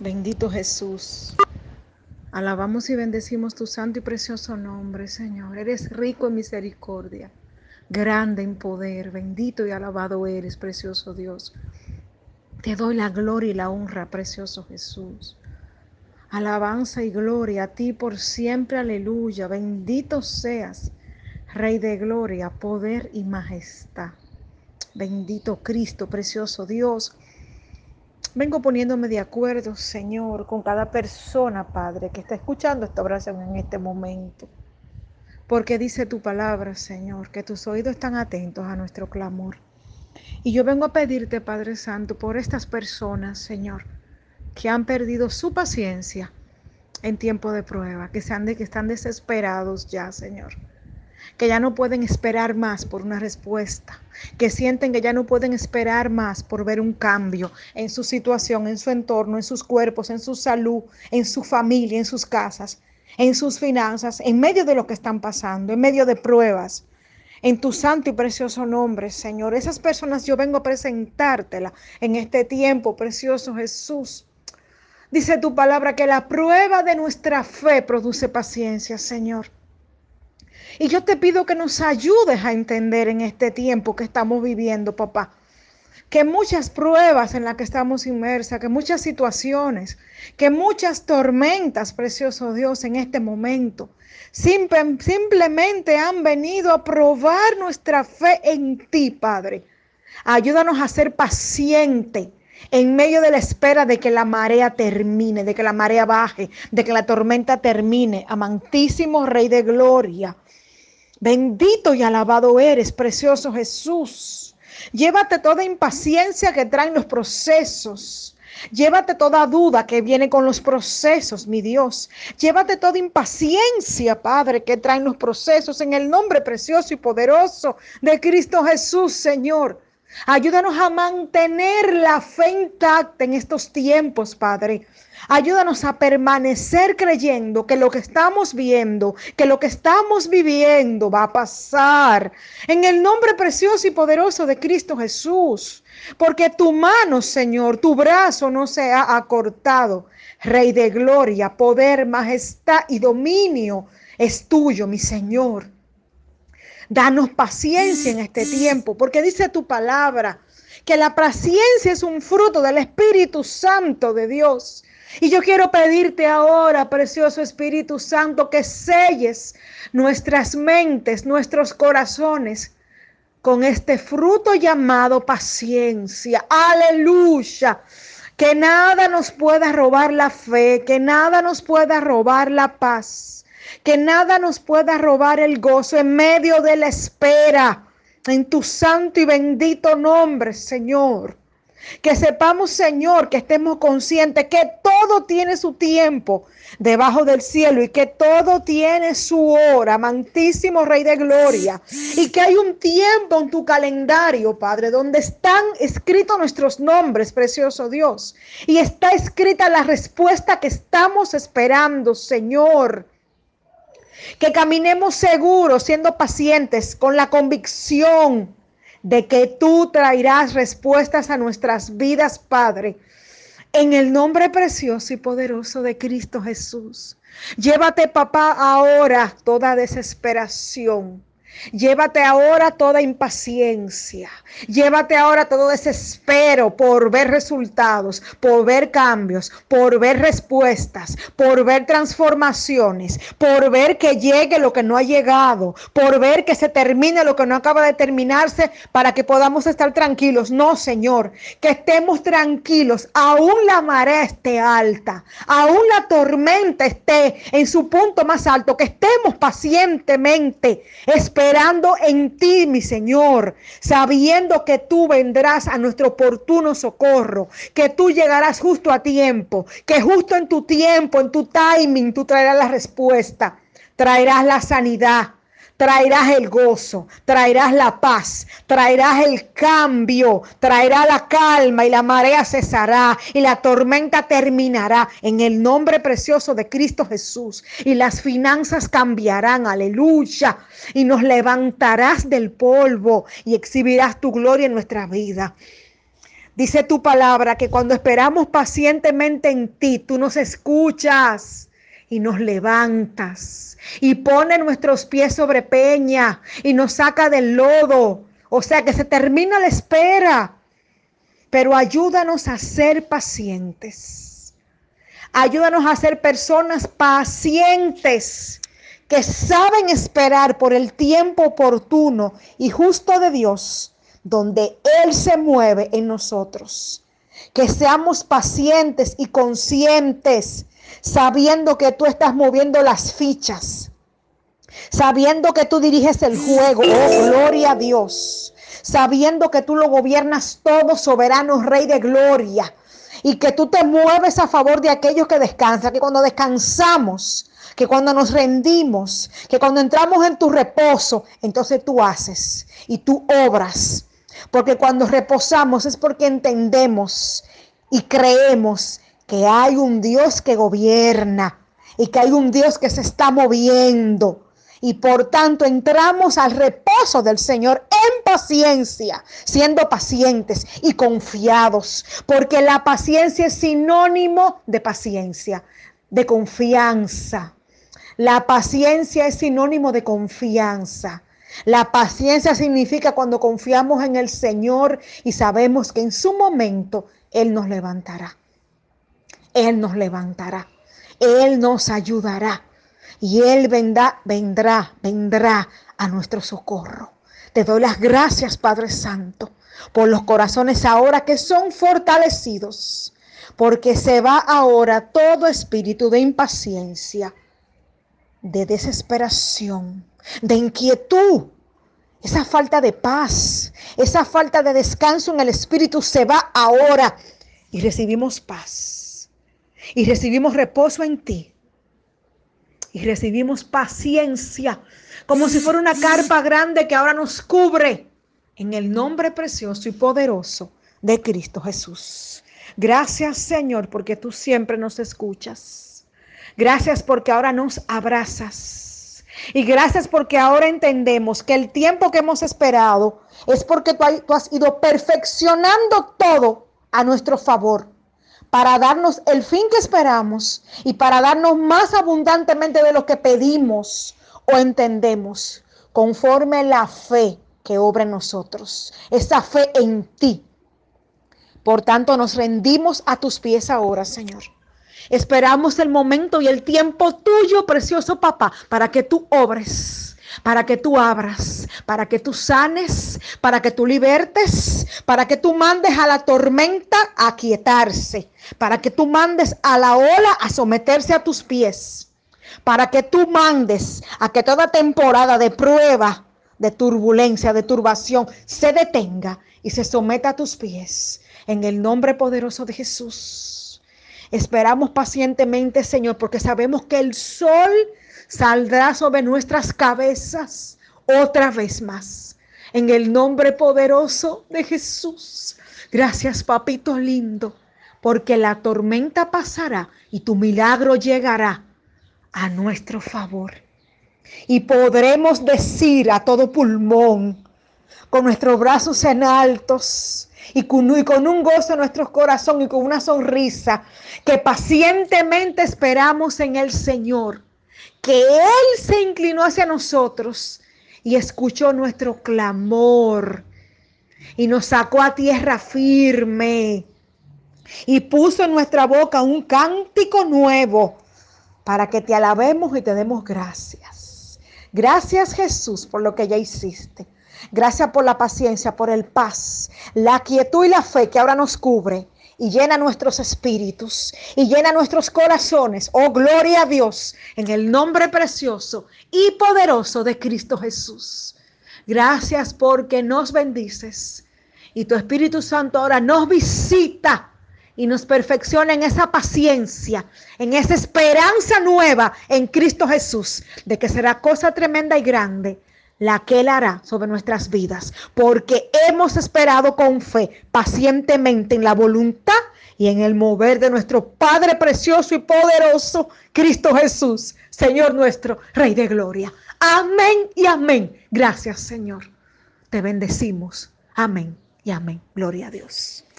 Bendito Jesús. Alabamos y bendecimos tu santo y precioso nombre, Señor. Eres rico en misericordia, grande en poder. Bendito y alabado eres, precioso Dios. Te doy la gloria y la honra, precioso Jesús. Alabanza y gloria a ti por siempre, aleluya. Bendito seas, Rey de gloria, poder y majestad. Bendito Cristo, precioso Dios. Vengo poniéndome de acuerdo, Señor, con cada persona, Padre, que está escuchando esta oración en este momento. Porque dice tu palabra, Señor, que tus oídos están atentos a nuestro clamor. Y yo vengo a pedirte, Padre Santo, por estas personas, Señor, que han perdido su paciencia en tiempo de prueba, que, sean de, que están desesperados ya, Señor que ya no pueden esperar más por una respuesta, que sienten que ya no pueden esperar más por ver un cambio en su situación, en su entorno, en sus cuerpos, en su salud, en su familia, en sus casas, en sus finanzas, en medio de lo que están pasando, en medio de pruebas. En tu santo y precioso nombre, Señor. Esas personas yo vengo a presentártela en este tiempo, precioso Jesús. Dice tu palabra que la prueba de nuestra fe produce paciencia, Señor. Y yo te pido que nos ayudes a entender en este tiempo que estamos viviendo, papá, que muchas pruebas en las que estamos inmersas, que muchas situaciones, que muchas tormentas, precioso Dios, en este momento, simplemente han venido a probar nuestra fe en ti, Padre. Ayúdanos a ser pacientes en medio de la espera de que la marea termine, de que la marea baje, de que la tormenta termine. Amantísimo Rey de Gloria. Bendito y alabado eres, precioso Jesús. Llévate toda impaciencia que traen los procesos. Llévate toda duda que viene con los procesos, mi Dios. Llévate toda impaciencia, Padre, que traen los procesos en el nombre precioso y poderoso de Cristo Jesús, Señor. Ayúdanos a mantener la fe intacta en estos tiempos, Padre. Ayúdanos a permanecer creyendo que lo que estamos viendo, que lo que estamos viviendo va a pasar. En el nombre precioso y poderoso de Cristo Jesús. Porque tu mano, Señor, tu brazo no se ha acortado. Rey de gloria, poder, majestad y dominio es tuyo, mi Señor. Danos paciencia en este tiempo, porque dice tu palabra que la paciencia es un fruto del Espíritu Santo de Dios. Y yo quiero pedirte ahora, precioso Espíritu Santo, que selles nuestras mentes, nuestros corazones con este fruto llamado paciencia. Aleluya. Que nada nos pueda robar la fe, que nada nos pueda robar la paz que nada nos pueda robar el gozo en medio de la espera. En tu santo y bendito nombre, Señor. Que sepamos, Señor, que estemos conscientes que todo tiene su tiempo debajo del cielo y que todo tiene su hora, amantísimo Rey de Gloria. Y que hay un tiempo en tu calendario, Padre, donde están escritos nuestros nombres, precioso Dios. Y está escrita la respuesta que estamos esperando, Señor. Que caminemos seguros, siendo pacientes, con la convicción de que tú traerás respuestas a nuestras vidas, Padre. En el nombre precioso y poderoso de Cristo Jesús. Llévate, papá, ahora toda desesperación Llévate ahora toda impaciencia. Llévate ahora todo desespero por ver resultados, por ver cambios, por ver respuestas, por ver transformaciones, por ver que llegue lo que no ha llegado, por ver que se termine lo que no acaba de terminarse para que podamos estar tranquilos. No, Señor, que estemos tranquilos. Aún la marea esté alta, aún la tormenta esté en su punto más alto, que estemos pacientemente esperando esperando en ti, mi Señor, sabiendo que tú vendrás a nuestro oportuno socorro, que tú llegarás justo a tiempo, que justo en tu tiempo, en tu timing, tú traerás la respuesta, traerás la sanidad, traerás el gozo, traerás la paz, traerás el cambio, traerá la calma y la marea cesará y la tormenta terminará en el nombre precioso de Cristo Jesús. Y las finanzas cambiarán, aleluya, y nos levantarás del polvo y exhibirás tu gloria en nuestra vida. Dice tu palabra que cuando esperamos pacientemente en ti, tú nos escuchas y nos levantas y pone nuestros pies sobre peña y nos saca del lodo. O sea que se termina la espera. Pero ayúdanos a ser pacientes. Ayúdanos a ser personas pacientes que saben esperar por el tiempo oportuno y justo de Dios donde Él se mueve en nosotros. Que seamos pacientes y conscientes, sabiendo que tú estás moviendo las fichas, sabiendo que tú diriges el juego, oh gloria a Dios, sabiendo que tú lo gobiernas todo, soberano Rey de gloria, y que tú te mueves a favor de aquellos que descansan, que cuando descansamos, que cuando nos rendimos, que cuando entramos en tu reposo, entonces tú haces y tú obras porque cuando reposamos es porque entendemos y creemos que hay un Dios que gobierna y que hay un Dios que se está moviendo. Y por tanto entramos al reposo del Señor en paciencia, siendo pacientes y confiados, porque la paciencia es sinónimo de paciencia, de confianza. La paciencia es sinónimo de confianza. La paciencia significa cuando confiamos en el Señor y sabemos que en su momento Él nos levantará. Él nos levantará. Él nos ayudará. Y Él vendrá, vendrá, vendrá a nuestro socorro. Te doy las gracias, Padre Santo, por los corazones ahora que son fortalecidos, porque se va ahora todo espíritu de impaciencia, de desesperación, de inquietud, esa falta de paz, esa falta de descanso en el espíritu se va ahora y recibimos paz y recibimos reposo en ti y recibimos paciencia como si fuera una carpa grande que ahora nos cubre en el nombre precioso y poderoso de Cristo Jesús. Gracias Señor porque tú siempre nos escuchas. Gracias porque ahora nos abrazas. Y gracias porque ahora entendemos que el tiempo que hemos esperado es porque tú, has ido perfeccionando todo a nuestro favor para darnos el fin que esperamos y para darnos más abundantemente de lo que pedimos o entendemos, conforme la fe que obra en nosotros, esa fe en ti. Por tanto, nos rendimos a tus pies ahora, Señor. Esperamos el momento y el tiempo tuyo, precioso papá, para que tú obres, para que tú abras, para que tú sanes, para que tú libertes, para que tú mandes a la tormenta a quietarse, para que tú mandes a la ola a someterse a tus pies, para que tú mandes a que toda temporada de prueba, de turbulencia, de turbación, se detenga y se someta a tus pies. En el nombre poderoso de Jesús. Esperamos pacientemente, Señor, porque sabemos que el sol saldrá sobre nuestras cabezas otra vez más. En el nombre poderoso de Jesús. Gracias, papito lindo, porque la tormenta pasará y tu milagro llegará a nuestro favor. Y podremos decir a todo pulmón, con nuestros brazos en altos, y con, un gozo en nuestro corazón y con una sonrisa que pacientemente esperamos en el Señor, que Él se inclinó hacia nosotros y escuchó nuestro clamor y nos sacó a tierra firme y puso en nuestra boca un cántico nuevo para que te alabemos y te demos gracias. Gracias Jesús por lo que ya hiciste. Gracias por la paciencia, por el paz, la quietud y la fe que ahora nos cubre y llena nuestros espíritus y llena nuestros corazones. Oh, gloria a Dios en el nombre precioso y poderoso de Cristo Jesús. Gracias porque nos bendices y tu Espíritu Santo ahora nos visita y nos perfecciona en esa paciencia, en esa esperanza nueva en Cristo Jesús, de que será cosa tremenda y grande la que Él hará sobre nuestras vidas, porque hemos esperado con fe, pacientemente en la voluntad y en el mover de nuestro Padre precioso y poderoso, Cristo Jesús, Señor nuestro, Rey de Gloria. Amén y amén. Gracias, Señor. Te bendecimos. Amén y amén. Gloria a Dios.